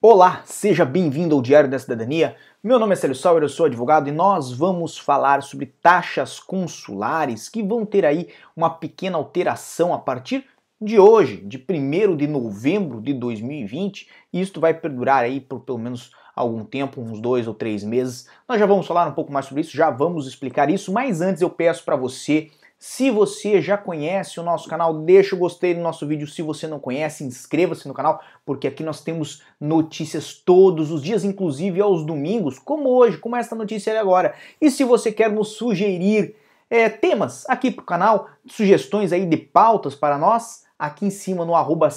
Olá, seja bem-vindo ao Diário da Cidadania. Meu nome é Célio Sauer, eu sou advogado e nós vamos falar sobre taxas consulares que vão ter aí uma pequena alteração a partir de hoje, de 1 de novembro de 2020, e isto vai perdurar aí por pelo menos algum tempo, uns dois ou três meses. Nós já vamos falar um pouco mais sobre isso, já vamos explicar isso, mas antes eu peço para você se você já conhece o nosso canal, deixa o gostei no nosso vídeo. Se você não conhece, inscreva-se no canal, porque aqui nós temos notícias todos os dias, inclusive aos domingos, como hoje, como esta notícia agora. E se você quer nos sugerir é, temas aqui para o canal, sugestões aí de pautas para nós, aqui em cima no arroba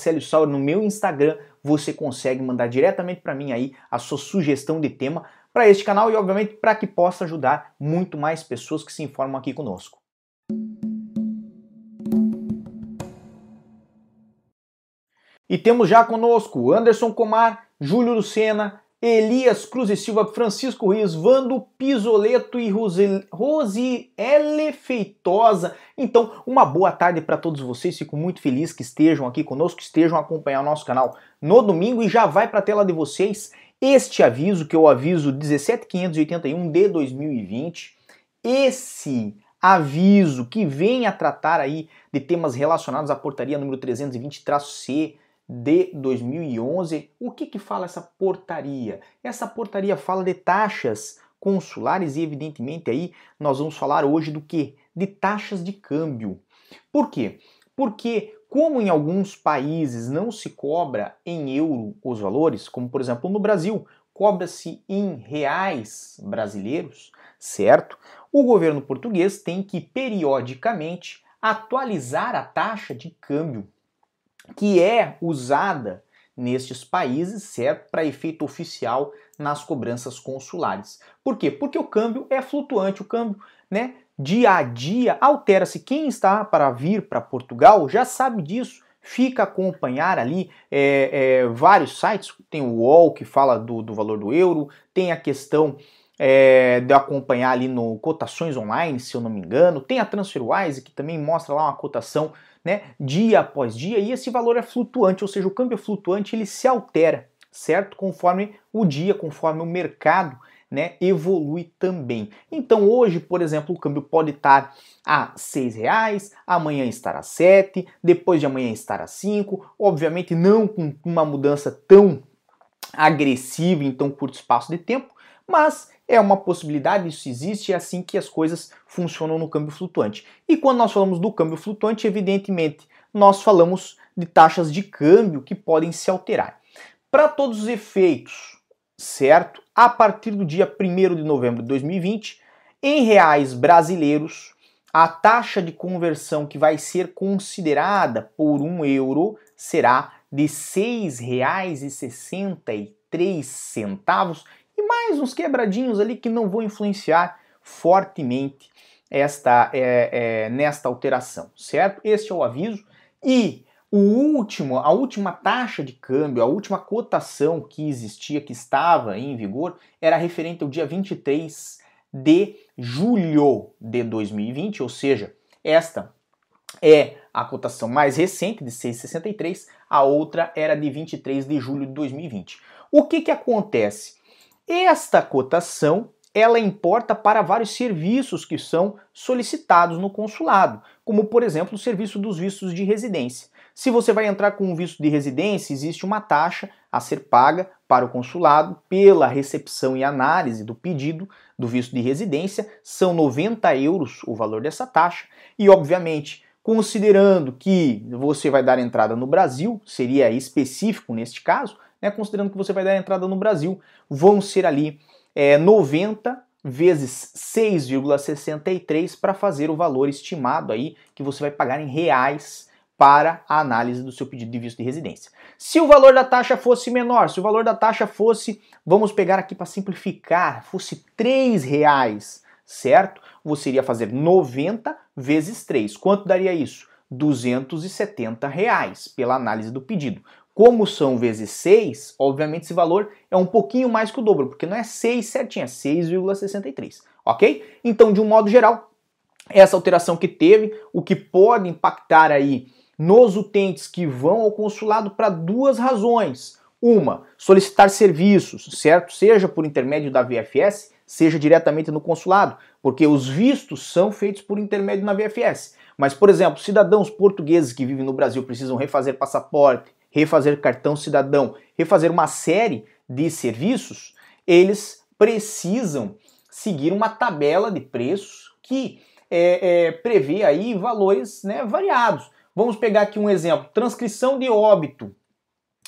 no meu Instagram, você consegue mandar diretamente para mim aí a sua sugestão de tema para este canal e obviamente para que possa ajudar muito mais pessoas que se informam aqui conosco. E temos já conosco Anderson Comar, Júlio Lucena, Elias Cruz e Silva, Francisco Rios, Vando Pisoleto e Rosiele Feitosa. Então, uma boa tarde para todos vocês. Fico muito feliz que estejam aqui conosco, que estejam acompanhando o nosso canal no domingo e já vai para a tela de vocês este aviso, que é o aviso 17581 de 2020. Esse aviso que vem a tratar aí de temas relacionados à portaria número 320-C de 2011. O que, que fala essa portaria? Essa portaria fala de taxas consulares e, evidentemente, aí nós vamos falar hoje do que? De taxas de câmbio. Por quê? Porque, como em alguns países não se cobra em euro os valores, como por exemplo no Brasil, cobra-se em reais brasileiros, certo? O governo português tem que periodicamente atualizar a taxa de câmbio que é usada nestes países, certo? Para efeito oficial nas cobranças consulares. Por quê? Porque o câmbio é flutuante, o câmbio, né? Dia a dia altera-se. Quem está para vir para Portugal já sabe disso. Fica acompanhar ali é, é, vários sites. Tem o UOL que fala do, do valor do euro, tem a questão é, de acompanhar ali no cotações online, se eu não me engano. Tem a TransferWise que também mostra lá uma cotação né, dia após dia, e esse valor é flutuante, ou seja, o câmbio flutuante, ele se altera, certo? Conforme o dia, conforme o mercado né, evolui também. Então hoje, por exemplo, o câmbio pode estar a seis reais, amanhã estar a sete, depois de amanhã estar a cinco, obviamente não com uma mudança tão agressiva em tão curto espaço de tempo, mas é uma possibilidade, isso existe, é assim que as coisas funcionam no câmbio flutuante. E quando nós falamos do câmbio flutuante, evidentemente, nós falamos de taxas de câmbio que podem se alterar. Para todos os efeitos, certo? A partir do dia 1 de novembro de 2020, em reais brasileiros, a taxa de conversão que vai ser considerada por um euro será de R$ 6,63 e mais uns quebradinhos ali que não vão influenciar fortemente esta é, é, nesta alteração, certo? Este é o aviso e o último, a última taxa de câmbio, a última cotação que existia, que estava em vigor, era referente ao dia 23 de julho de 2020, ou seja, esta é a cotação mais recente de 6,63, a outra era de 23 de julho de 2020. O que que acontece? Esta cotação ela importa para vários serviços que são solicitados no consulado, como por exemplo o serviço dos vistos de residência. Se você vai entrar com um visto de residência, existe uma taxa a ser paga para o consulado pela recepção e análise do pedido do visto de residência. São 90 euros o valor dessa taxa. E, obviamente, considerando que você vai dar entrada no Brasil, seria específico neste caso, né, considerando que você vai dar entrada no Brasil, vão ser ali é, 90 vezes 6,63 para fazer o valor estimado aí que você vai pagar em reais para a análise do seu pedido de visto de residência. Se o valor da taxa fosse menor, se o valor da taxa fosse, vamos pegar aqui para simplificar, fosse R$ reais, certo? Você iria fazer 90 vezes 3. Quanto daria isso? 270 reais pela análise do pedido. Como são vezes 6, obviamente esse valor é um pouquinho mais que o dobro, porque não é 6 certinho, é 6,63, ok? Então, de um modo geral, essa alteração que teve, o que pode impactar aí nos utentes que vão ao consulado para duas razões. Uma, solicitar serviços, certo? Seja por intermédio da VFS, seja diretamente no consulado, porque os vistos são feitos por intermédio na VFS. Mas, por exemplo, cidadãos portugueses que vivem no Brasil precisam refazer passaporte, refazer cartão cidadão, refazer uma série de serviços, eles precisam seguir uma tabela de preços que é, é, prevê aí valores né, variados. Vamos pegar aqui um exemplo: transcrição de óbito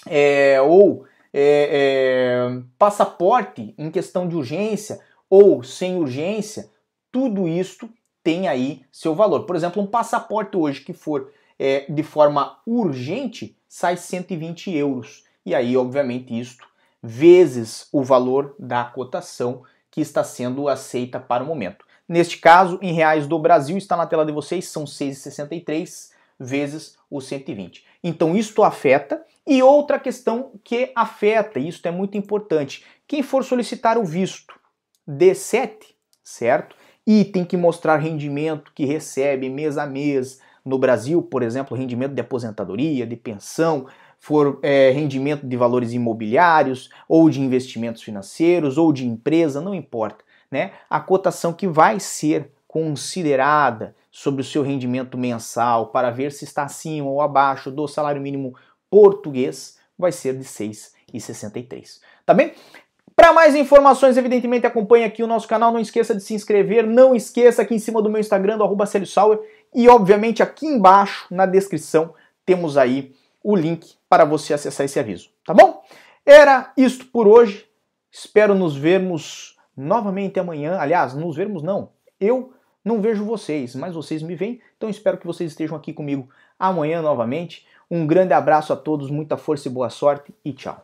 é, ou é, é, passaporte em questão de urgência ou sem urgência, tudo isto tem aí seu valor. Por exemplo, um passaporte hoje que for é, de forma urgente sai 120 euros. E aí, obviamente, isto vezes o valor da cotação que está sendo aceita para o momento. Neste caso, em reais do Brasil, está na tela de vocês, são 6,63 vezes o 120. Então, isto afeta. E outra questão que afeta, e isso é muito importante, quem for solicitar o visto D7, certo? E tem que mostrar rendimento que recebe mês a mês no Brasil, por exemplo, rendimento de aposentadoria, de pensão, for é, rendimento de valores imobiliários, ou de investimentos financeiros, ou de empresa, não importa. Né? A cotação que vai ser considerada sobre o seu rendimento mensal para ver se está acima ou abaixo do salário mínimo português vai ser de 6,63. Tá bem? Para mais informações, evidentemente, acompanhe aqui o nosso canal. Não esqueça de se inscrever. Não esqueça aqui em cima do meu Instagram, do arroba E, obviamente, aqui embaixo, na descrição, temos aí o link para você acessar esse aviso, tá bom? Era isto por hoje. Espero nos vermos novamente amanhã. Aliás, nos vermos não. Eu não vejo vocês, mas vocês me veem. Então espero que vocês estejam aqui comigo amanhã novamente. Um grande abraço a todos, muita força e boa sorte e tchau.